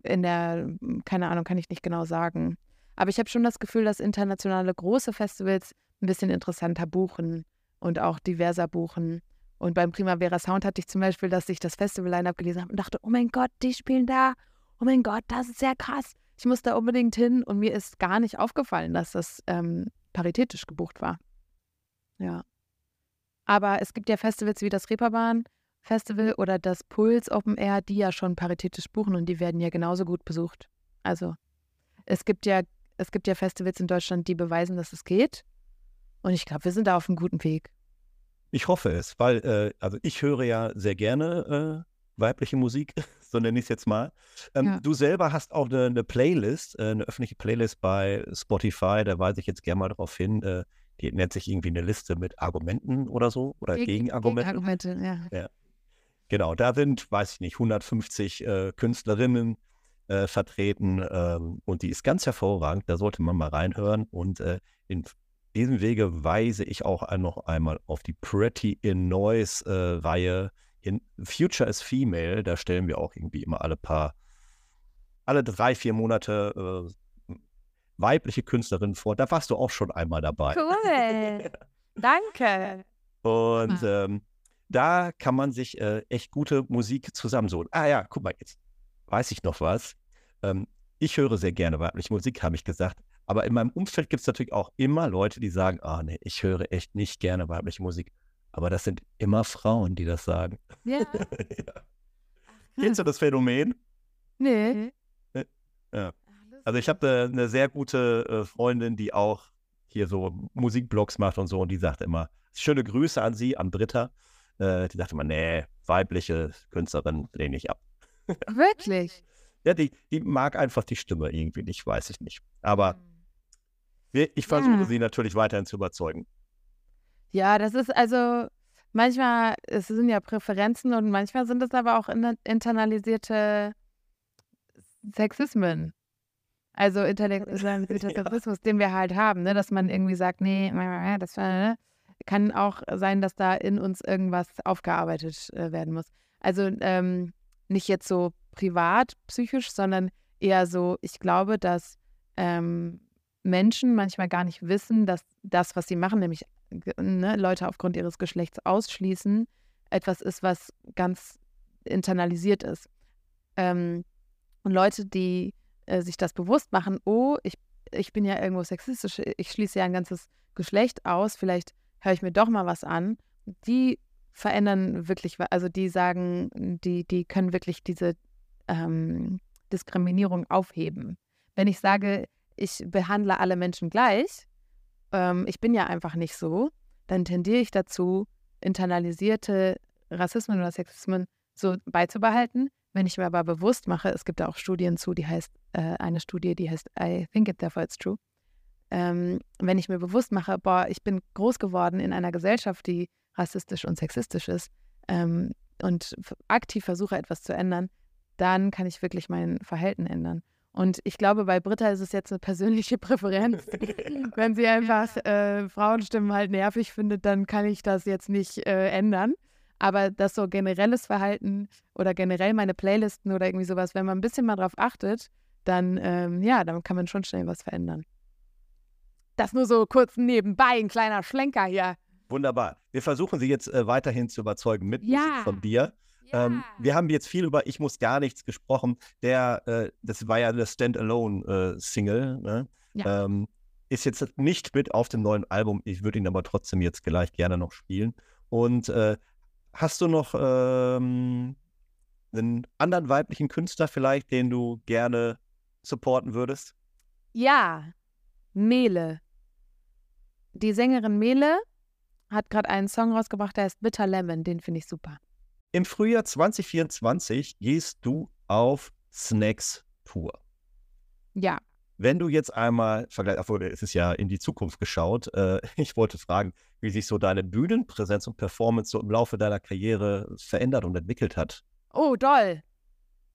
In der, keine Ahnung, kann ich nicht genau sagen. Aber ich habe schon das Gefühl, dass internationale große Festivals ein bisschen interessanter buchen und auch diverser buchen. Und beim Primavera Sound hatte ich zum Beispiel, dass ich das Festival-Line-Up gelesen habe und dachte, oh mein Gott, die spielen da. Oh mein Gott, das ist sehr krass. Ich muss da unbedingt hin. Und mir ist gar nicht aufgefallen, dass das ähm, paritätisch gebucht war. Ja. Aber es gibt ja Festivals wie das Reeperbahn Festival oder das Puls Open Air, die ja schon paritätisch buchen und die werden ja genauso gut besucht. Also es gibt ja, es gibt ja Festivals in Deutschland, die beweisen, dass es geht. Und ich glaube, wir sind da auf einem guten Weg. Ich hoffe es, weil äh, also ich höre ja sehr gerne äh, weibliche Musik, (laughs) so nenne ich es jetzt mal. Ähm, ja. Du selber hast auch eine, eine Playlist, äh, eine öffentliche Playlist bei Spotify, da weise ich jetzt gerne mal darauf hin. Äh, die nennt sich irgendwie eine Liste mit Argumenten oder so oder Geg Gegenargumenten. Gegenargumente, ja. ja. Genau, da sind, weiß ich nicht, 150 äh, Künstlerinnen äh, vertreten ähm, und die ist ganz hervorragend. Da sollte man mal reinhören. Und in diesem Wege weise ich auch noch einmal auf die Pretty in Noise-Reihe äh, in Future is Female. Da stellen wir auch irgendwie immer alle paar, alle drei, vier Monate äh, weibliche Künstlerin vor. Da warst du auch schon einmal dabei. Cool. (laughs) Danke. Und ah. ähm, da kann man sich äh, echt gute Musik zusammensuchen. Ah ja, guck mal, jetzt weiß ich noch was. Ähm, ich höre sehr gerne weibliche Musik, habe ich gesagt. Aber in meinem Umfeld gibt es natürlich auch immer Leute, die sagen, ah nee, ich höre echt nicht gerne weibliche Musik. Aber das sind immer Frauen, die das sagen. Ja. (laughs) ja. Kennst du das Phänomen? Nee. Ja. Also ich habe eine, eine sehr gute äh, Freundin, die auch hier so Musikblogs macht und so und die sagt immer, schöne Grüße an sie, an Britta. Äh, die sagt immer, nee, weibliche Künstlerin lehne ich ab. Wirklich? (laughs) ja, die, die mag einfach die Stimme irgendwie nicht, weiß ich nicht. Aber hm. Ich versuche ja. sie natürlich weiterhin zu überzeugen. Ja, das ist also manchmal, es sind ja Präferenzen und manchmal sind es aber auch internalisierte Sexismen. Also intellektualisierter (laughs) ja. Rassismus, den wir halt haben, ne? dass man irgendwie sagt, nee, das ne? kann auch sein, dass da in uns irgendwas aufgearbeitet äh, werden muss. Also ähm, nicht jetzt so privat, psychisch, sondern eher so, ich glaube, dass ähm, Menschen manchmal gar nicht wissen, dass das, was sie machen, nämlich ne, Leute aufgrund ihres Geschlechts ausschließen, etwas ist, was ganz internalisiert ist. Ähm, und Leute, die äh, sich das bewusst machen, oh, ich, ich bin ja irgendwo sexistisch, ich schließe ja ein ganzes Geschlecht aus, vielleicht höre ich mir doch mal was an. Die verändern wirklich, also die sagen, die, die können wirklich diese ähm, Diskriminierung aufheben. Wenn ich sage, ich behandle alle Menschen gleich, ähm, ich bin ja einfach nicht so, dann tendiere ich dazu, internalisierte Rassismen oder Sexismen so beizubehalten. Wenn ich mir aber bewusst mache, es gibt da auch Studien zu, die heißt, äh, eine Studie, die heißt I think it, therefore it's true. Ähm, wenn ich mir bewusst mache, boah, ich bin groß geworden in einer Gesellschaft, die rassistisch und sexistisch ist ähm, und aktiv versuche, etwas zu ändern, dann kann ich wirklich mein Verhalten ändern. Und ich glaube, bei Britta ist es jetzt eine persönliche (laughs) Präferenz. (laughs) Wenn sie einfach äh, Frauenstimmen halt nervig findet, dann kann ich das jetzt nicht äh, ändern. Aber das so generelles Verhalten oder generell meine Playlisten oder irgendwie sowas, wenn man ein bisschen mal drauf achtet, dann ähm, ja, dann kann man schon schnell was verändern. Das nur so kurz nebenbei, ein kleiner Schlenker hier. Wunderbar. Wir versuchen Sie jetzt äh, weiterhin zu überzeugen mit ja. Musik von dir. Ähm, wir haben jetzt viel über Ich muss gar nichts gesprochen. Der, äh, das war ja eine Standalone-Single. Äh, ne? ja. ähm, ist jetzt nicht mit auf dem neuen Album. Ich würde ihn aber trotzdem jetzt gleich gerne noch spielen. Und äh, hast du noch ähm, einen anderen weiblichen Künstler vielleicht, den du gerne supporten würdest? Ja, Mele. Die Sängerin Mele hat gerade einen Song rausgebracht, der heißt Bitter Lemon. Den finde ich super. Im Frühjahr 2024 gehst du auf Snacks Tour. Ja. Wenn du jetzt einmal vergleichst, obwohl es ist ja in die Zukunft geschaut, äh, (laughs) ich wollte fragen, wie sich so deine Bühnenpräsenz und Performance so im Laufe deiner Karriere verändert und entwickelt hat. Oh, doll.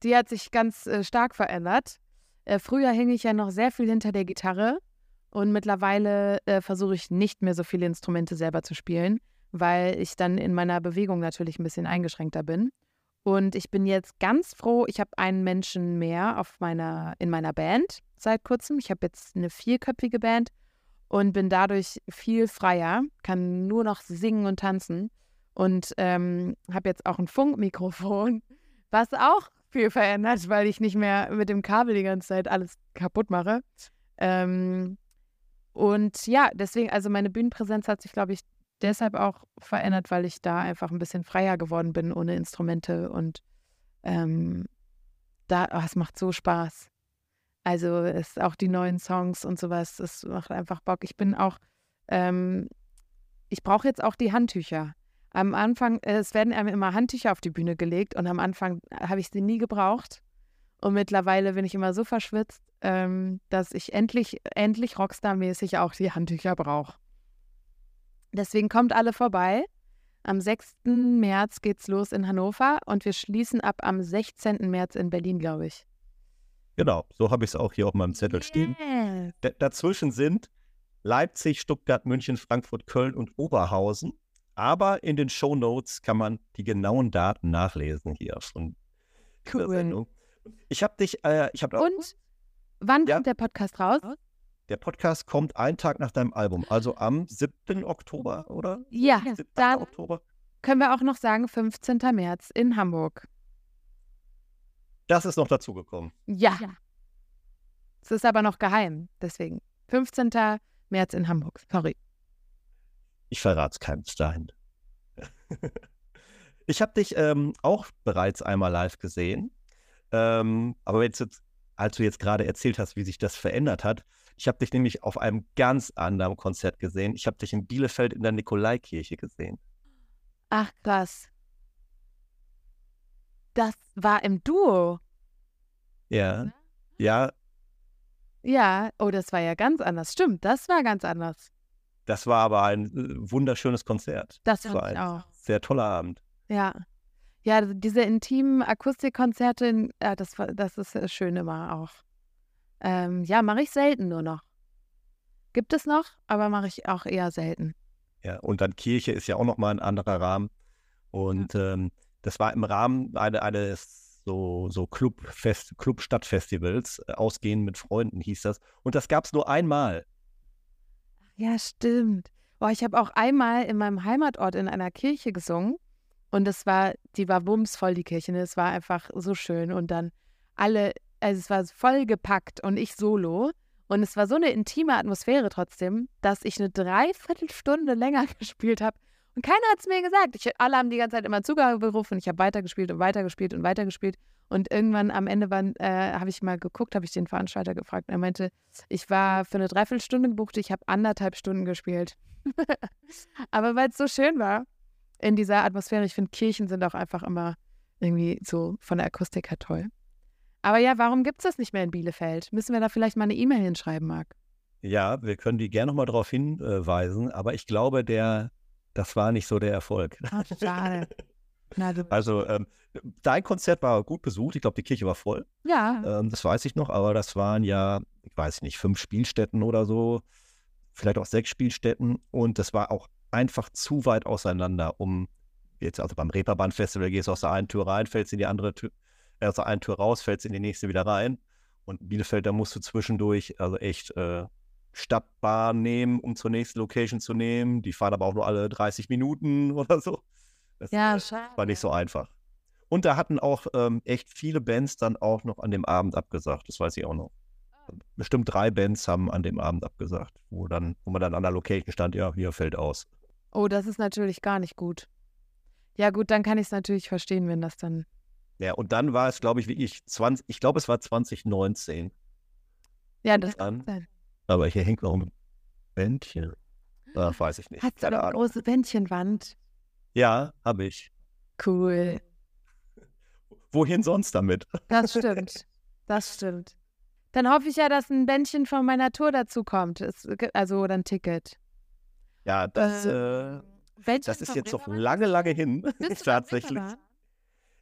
Die hat sich ganz äh, stark verändert. Äh, früher hing ich ja noch sehr viel hinter der Gitarre und mittlerweile äh, versuche ich nicht mehr so viele Instrumente selber zu spielen weil ich dann in meiner Bewegung natürlich ein bisschen eingeschränkter bin. Und ich bin jetzt ganz froh, ich habe einen Menschen mehr auf meiner, in meiner Band seit kurzem. Ich habe jetzt eine vierköpfige Band und bin dadurch viel freier, kann nur noch singen und tanzen und ähm, habe jetzt auch ein Funkmikrofon, (laughs) was auch viel verändert, weil ich nicht mehr mit dem Kabel die ganze Zeit alles kaputt mache. Ähm, und ja, deswegen, also meine Bühnenpräsenz hat sich, glaube ich, deshalb auch verändert, weil ich da einfach ein bisschen freier geworden bin ohne Instrumente und ähm, da, oh, es macht so Spaß. Also es auch die neuen Songs und sowas, es macht einfach Bock. Ich bin auch, ähm, ich brauche jetzt auch die Handtücher. Am Anfang, äh, es werden einem immer Handtücher auf die Bühne gelegt und am Anfang habe ich sie nie gebraucht. Und mittlerweile bin ich immer so verschwitzt, ähm, dass ich endlich, endlich Rockstar-mäßig auch die Handtücher brauche. Deswegen kommt alle vorbei. Am 6. März geht's los in Hannover und wir schließen ab am 16. März in Berlin, glaube ich. Genau, so habe ich es auch hier auf meinem Zettel yes. stehen. Dazwischen sind Leipzig, Stuttgart, München, Frankfurt, Köln und Oberhausen. Aber in den Show Notes kann man die genauen Daten nachlesen hier von cool. Sendung. Ich habe dich, äh, ich habe Und wann ja? kommt der Podcast raus? Der Podcast kommt einen Tag nach deinem Album, also am 7. Oktober, oder? Ja, 7. dann Oktober. können wir auch noch sagen 15. März in Hamburg. Das ist noch dazugekommen. Ja. Es ist aber noch geheim, deswegen. 15. März in Hamburg, sorry. Ich verrate es keinem bis dahin. (laughs) ich habe dich ähm, auch bereits einmal live gesehen. Ähm, aber jetzt, als du jetzt gerade erzählt hast, wie sich das verändert hat, ich habe dich nämlich auf einem ganz anderen Konzert gesehen. Ich habe dich in Bielefeld in der Nikolaikirche gesehen. Ach, krass. Das war im Duo. Ja. Ja. Ja, oh, das war ja ganz anders. Stimmt, das war ganz anders. Das war aber ein äh, wunderschönes Konzert. Das, das war ein auch. sehr toller Abend. Ja. Ja, diese intimen Akustikkonzerte, das, das ist äh, schön immer auch. Ähm, ja, mache ich selten nur noch. Gibt es noch, aber mache ich auch eher selten. Ja, und dann Kirche ist ja auch nochmal ein anderer Rahmen. Und ja. ähm, das war im Rahmen eine, eines so, so Clubfest, Club-Stadtfestivals, äh, Ausgehen mit Freunden hieß das. Und das gab es nur einmal. Ja, stimmt. Boah, ich habe auch einmal in meinem Heimatort in einer Kirche gesungen. Und das war, die war bumsvoll, die Kirche. Ne? Es war einfach so schön. Und dann alle also es war vollgepackt und ich solo. Und es war so eine intime Atmosphäre trotzdem, dass ich eine Dreiviertelstunde länger (laughs) gespielt habe. Und keiner hat es mir gesagt. Ich, alle haben die ganze Zeit immer zugerufen. Ich habe weitergespielt und weitergespielt und weitergespielt. Und irgendwann am Ende äh, habe ich mal geguckt, habe ich den Veranstalter gefragt. Er meinte, ich war für eine Dreiviertelstunde gebucht, ich habe anderthalb Stunden gespielt. (laughs) Aber weil es so schön war. in dieser Atmosphäre. Ich finde, Kirchen sind auch einfach immer irgendwie so von der Akustik her toll. Aber ja, warum gibt es das nicht mehr in Bielefeld? Müssen wir da vielleicht mal eine E-Mail hinschreiben, Marc? Ja, wir können die gerne nochmal darauf hinweisen, aber ich glaube, der, das war nicht so der Erfolg. Ach, schade. (laughs) Na, also, ähm, dein Konzert war gut besucht. Ich glaube, die Kirche war voll. Ja. Ähm, das weiß ich noch, aber das waren ja, ich weiß nicht, fünf Spielstätten oder so, vielleicht auch sechs Spielstätten. Und das war auch einfach zu weit auseinander, um jetzt, also beim Reeperbahn-Festival gehst du aus der einen Tür rein, fällst in die andere Tür, aus der einen Tür raus, fällst in die nächste wieder rein. Und Bielefeld, da musst du zwischendurch also echt äh, Stadtbahn nehmen, um zur nächsten Location zu nehmen. Die fahren aber auch nur alle 30 Minuten (laughs) oder so. Das ja, äh, schade. war nicht so einfach. Und da hatten auch ähm, echt viele Bands dann auch noch an dem Abend abgesagt. Das weiß ich auch noch. Bestimmt drei Bands haben an dem Abend abgesagt, wo dann, wo man dann an der Location stand, ja, hier fällt aus. Oh, das ist natürlich gar nicht gut. Ja, gut, dann kann ich es natürlich verstehen, wenn das dann. Ja, und dann war es, glaube ich, wirklich 20, ich glaube, es war 2019. Ja, das Dann- kann sein. Aber hier hängt noch ein Bändchen. Ach, (laughs) weiß ich nicht. Hast du eine große Bändchenwand? Ja, habe ich. Cool. Wohin sonst damit? Das (laughs) stimmt. Das stimmt. Dann hoffe ich ja, dass ein Bändchen von meiner Tour dazu kommt. Es, also oder ein Ticket. Ja, das, Äh, äh, Bändchen das ist jetzt noch lange, lange hin. (laughs) Tatsächlich. Reeperbahn?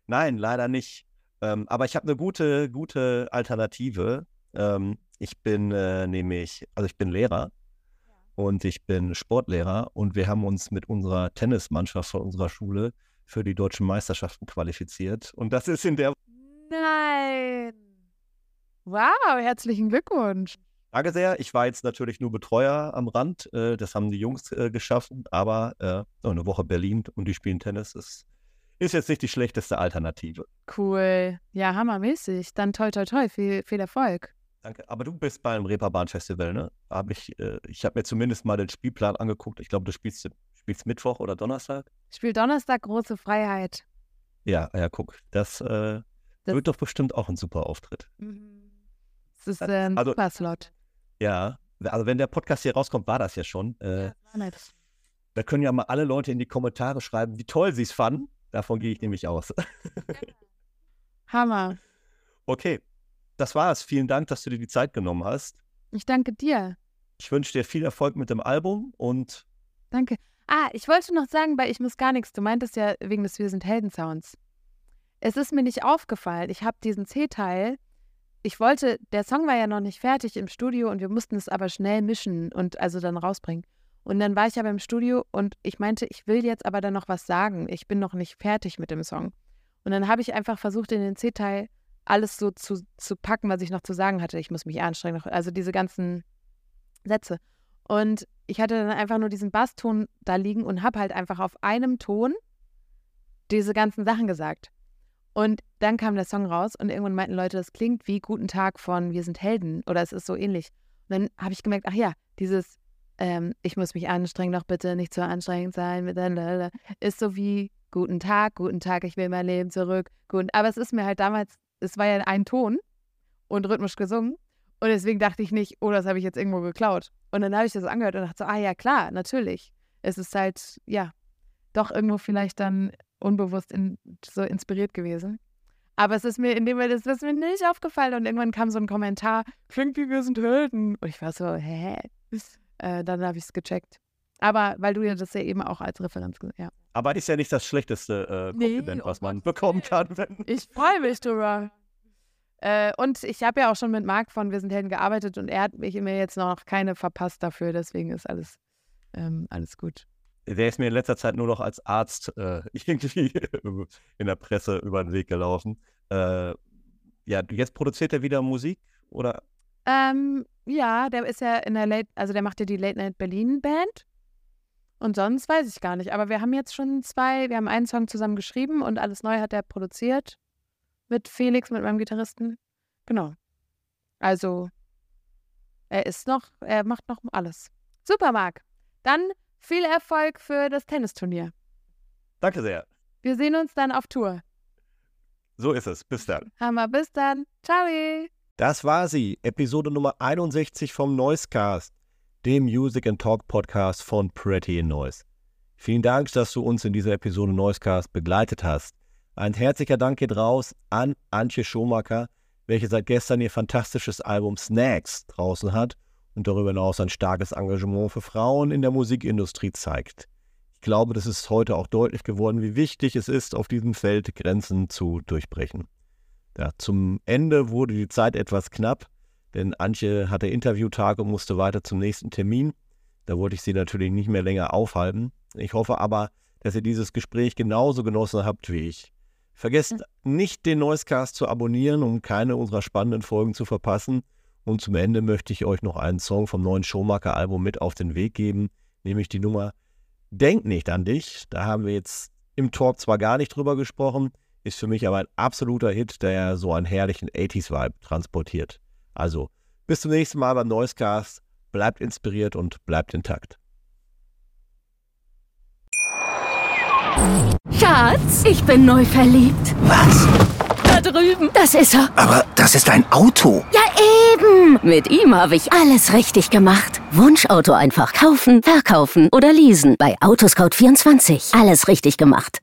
Nein, leider nicht. Ähm, aber ich habe eine gute, gute Alternative. Ähm, ich bin äh, nämlich, also ich bin Lehrer und ich bin Sportlehrer und wir haben uns mit unserer Tennismannschaft von unserer Schule für die deutschen Meisterschaften qualifiziert. Und das ist in der Nein. Wow, herzlichen Glückwunsch. Frage sehr. Ich war jetzt natürlich nur Betreuer am Rand. Äh, das haben die Jungs äh, geschaffen, aber äh, so eine Woche Berlin und die spielen Tennis. Das ist jetzt nicht die schlechteste Alternative. Cool. Ja, hammermäßig. Dann toi, toi, toi. Viel, viel Erfolg. Danke. Aber du bist beim Reeperbahn-Festival, ne? Hab ich äh, ich habe mir zumindest mal den Spielplan angeguckt. Ich glaube, du spielst, spielst Mittwoch oder Donnerstag. Spiel Donnerstag große Freiheit. Ja, ja, guck. Das, äh, Das- wird doch bestimmt auch ein super Auftritt. Das ist äh, ein Also- super Slot. Ja. Also wenn der Podcast hier rauskommt, war das ja schon. Äh, War nett. Da können ja mal alle Leute in die Kommentare schreiben, wie toll sie es fanden. Davon gehe ich nämlich aus. (laughs) Hammer. Okay, das war's. Vielen Dank, dass du dir die Zeit genommen hast. Ich danke dir. Ich wünsche dir viel Erfolg mit dem Album und Danke. Ah, ich wollte noch sagen, bei Ich muss gar nichts. Du meintest ja wegen des Wir sind Helden-Sounds. Es ist mir nicht aufgefallen. Ich habe diesen C-Teil. Ich wollte, der Song war ja noch nicht fertig im Studio und wir mussten es aber schnell mischen und also dann rausbringen. Und dann war ich aber im Studio und ich meinte, ich will jetzt aber dann noch was sagen. Ich bin noch nicht fertig mit dem Song. Und dann habe ich einfach versucht, in den C-Teil alles so zu, zu packen, was ich noch zu sagen hatte. Ich muss mich anstrengen. Also diese ganzen Sätze. Und ich hatte dann einfach nur diesen Basston da liegen und habe halt einfach auf einem Ton diese ganzen Sachen gesagt. Und dann kam der Song raus und irgendwann meinten Leute, das klingt wie Guten Tag von Wir sind Helden oder es ist so ähnlich. Und dann habe ich gemerkt, ach ja, dieses ähm, Ich muss mich anstrengen, doch bitte nicht zu anstrengend sein, ist so wie Guten Tag, guten Tag, ich will mein Leben zurück. Guten, aber es ist mir halt damals, es war ja ein Ton und rhythmisch gesungen. Und deswegen dachte ich nicht, oh, das habe ich jetzt irgendwo geklaut. Und dann habe ich das angehört und dachte so, ah ja, klar, natürlich. Es ist halt, ja, doch irgendwo vielleicht dann unbewusst in, so inspiriert gewesen. Aber es ist mir in dem Moment, es ist mir nicht aufgefallen und irgendwann kam so ein Kommentar, klingt wie wir sind Helden. Und ich war so, hä? Äh, dann habe ich es gecheckt. Aber weil du ja das ja eben auch als Referenz ja. aber ist ja nicht das schlechteste äh, Nee, Kompliment, um was man bekommen kann. Ich freue mich drüber. Äh, und ich habe ja auch schon mit Marc von Wir sind Helden gearbeitet und er hat mich mir jetzt noch keine verpasst dafür, deswegen ist alles, ähm, alles gut. der ist mir in letzter Zeit nur noch als Arzt äh, (laughs) irgendwie in der Presse über den Weg gelaufen. Äh, ja, jetzt produziert er wieder Musik oder? Ähm, ja, der ist ja in der Late, also der macht ja die Late Night Berlin Band. Und sonst weiß ich gar nicht. Aber wir haben jetzt schon zwei, wir haben einen Song zusammen geschrieben und alles neu hat er produziert. Mit Felix, mit meinem Gitarristen. Genau. Also, er ist noch, er macht noch alles. Super, Marc. Dann viel Erfolg für das Tennisturnier. Danke sehr. Wir sehen uns dann auf Tour. So ist es. Bis dann. Hammer, bis dann. Ciao. Das war sie, Episode Nummer 61 vom Noisecast, dem Music and Talk Podcast von Pretty in Noise. Vielen Dank, dass du uns in dieser Episode Noisecast begleitet hast. Ein herzlicher Dank geht raus an Antje Schomaker, welche seit gestern ihr fantastisches Album Snacks draußen hat und darüber hinaus ein starkes Engagement für Frauen in der Musikindustrie zeigt. Ich glaube, das ist heute auch deutlich geworden, wie wichtig es ist, auf diesem Feld Grenzen zu durchbrechen. Ja, zum Ende wurde die Zeit etwas knapp, denn Antje hatte Interviewtag und musste weiter zum nächsten Termin. Da wollte ich sie natürlich nicht mehr länger aufhalten. Ich hoffe aber, dass ihr dieses Gespräch genauso genossen habt wie ich. Vergesst nicht, den Noisecast zu abonnieren, um keine unserer spannenden Folgen zu verpassen. Und zum Ende möchte ich euch noch einen Song vom neuen Showmaker-Album mit auf den Weg geben, nämlich die Nummer Denk nicht an dich. Da haben wir jetzt im Talk zwar gar nicht drüber gesprochen, ist für mich aber ein absoluter Hit, der so einen herrlichen 80s-Vibe transportiert. Also, bis zum nächsten Mal beim Noisecast. Bleibt inspiriert und bleibt intakt. Schatz, ich bin neu verliebt. Was? Da drüben. Das ist er. Aber das ist ein Auto. Ja, eben. Mit ihm habe ich alles richtig gemacht. Wunschauto einfach kaufen, verkaufen oder leasen. Bei Autoscout24. Alles richtig gemacht.